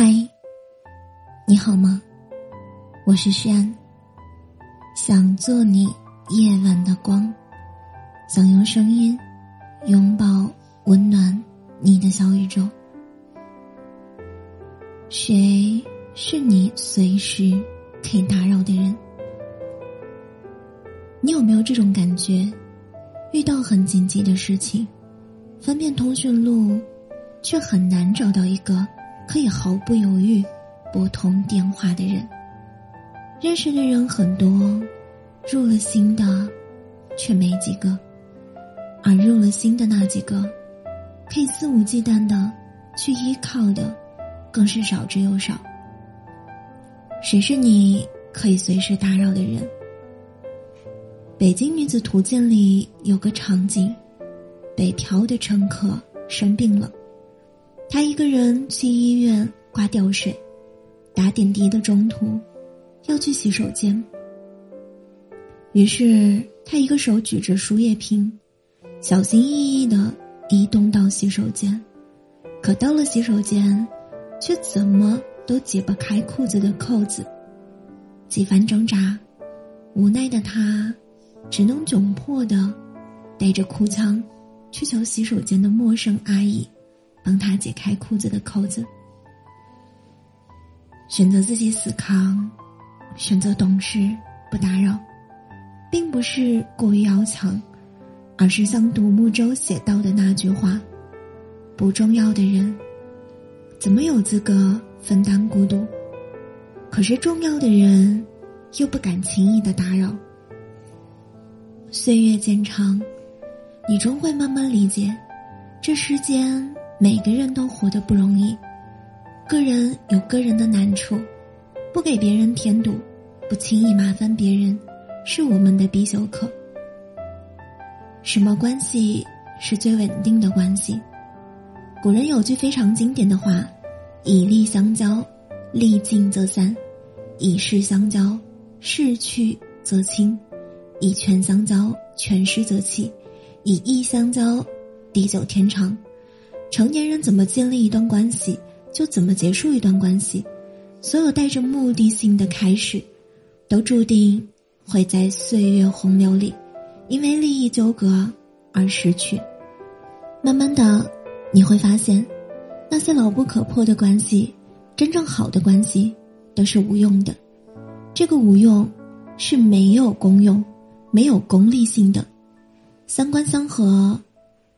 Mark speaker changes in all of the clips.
Speaker 1: 嗨，你好吗？我是诗安，想做你夜晚的光，想用声音拥抱温暖你的小宇宙。谁是你随时可以打扰的人？你有没有这种感觉？遇到很紧急的事情，翻遍通讯录，却很难找到一个。可以毫不犹豫拨通电话的人，认识的人很多，入了心的却没几个，而入了心的那几个，可以肆无忌惮的去依靠的，更是少之又少。谁是你可以随时打扰的人？北京女子图鉴里有个场景，北漂的乘客生病了。他一个人去医院挂吊水，打点滴的中途，要去洗手间。于是他一个手举着输液瓶，小心翼翼的移动到洗手间，可到了洗手间，却怎么都解不开裤子的扣子。几番挣扎，无奈的他，只能窘迫的，带着哭腔，去求洗手间的陌生阿姨。帮他解开裤子的扣子，选择自己死扛，选择懂事不打扰，并不是过于要强，而是像独木舟写到的那句话：“不重要的人，怎么有资格分担孤独？可是重要的人，又不敢轻易的打扰。岁月渐长，你终会慢慢理解，这世间。”每个人都活得不容易，个人有个人的难处，不给别人添堵，不轻易麻烦别人，是我们的必修课。什么关系是最稳定的关系？古人有句非常经典的话：“以利相交，利尽则散；以势相交，势去则清；以权相交，权失则弃；以义相交，地久天长。”成年人怎么建立一段关系，就怎么结束一段关系。所有带着目的性的开始，都注定会在岁月洪流里，因为利益纠葛而失去。慢慢的，你会发现，那些牢不可破的关系，真正好的关系，都是无用的。这个无用，是没有功用、没有功利性的，三观相合，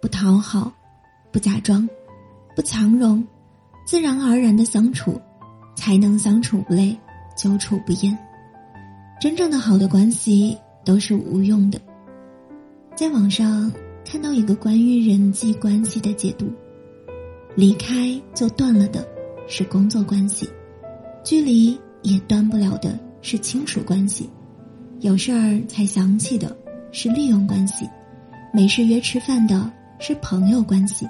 Speaker 1: 不讨好。不假装，不强融，自然而然的相处，才能相处不累，久处不厌。真正的好的关系都是无用的。在网上看到一个关于人际关系的解读：离开就断了的是工作关系，距离也断不了的是亲属关系，有事儿才想起的是利用关系，没事约吃饭的是朋友关系。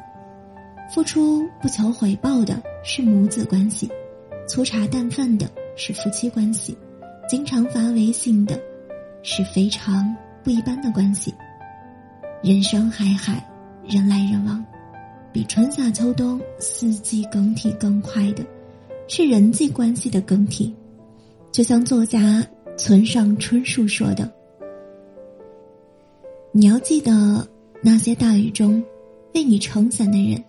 Speaker 1: 付出不求回报的是母子关系，粗茶淡饭的是夫妻关系，经常发微信的是非常不一般的关系。人生海海，人来人往，比春夏秋冬四季更替更快的，是人际关系的更替。就像作家村上春树说的：“你要记得那些大雨中为你撑伞的人。”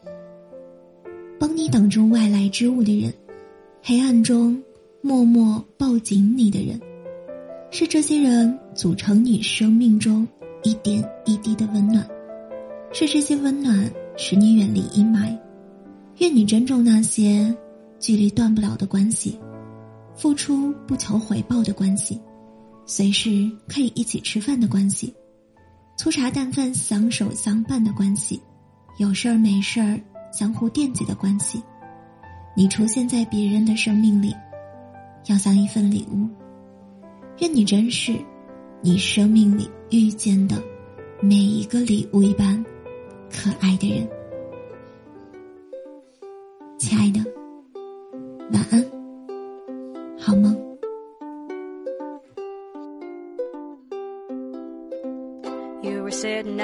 Speaker 1: 帮你挡住外来之物的人，黑暗中默默抱紧你的人，是这些人组成你生命中一点一滴的温暖，是这些温暖使你远离阴霾。愿你珍重那些距离断不了的关系，付出不求回报的关系，随时可以一起吃饭的关系，粗茶淡饭相守相伴的关系，有事儿没事儿。相互惦记的关系，你出现在别人的生命里，要像一份礼物。愿你珍视你生命里遇见的每一个礼物一般可爱的人。亲爱的，晚安，好梦。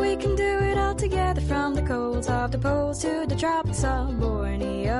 Speaker 2: We can do it all together from the colds of the poles to the tropics of Borneo.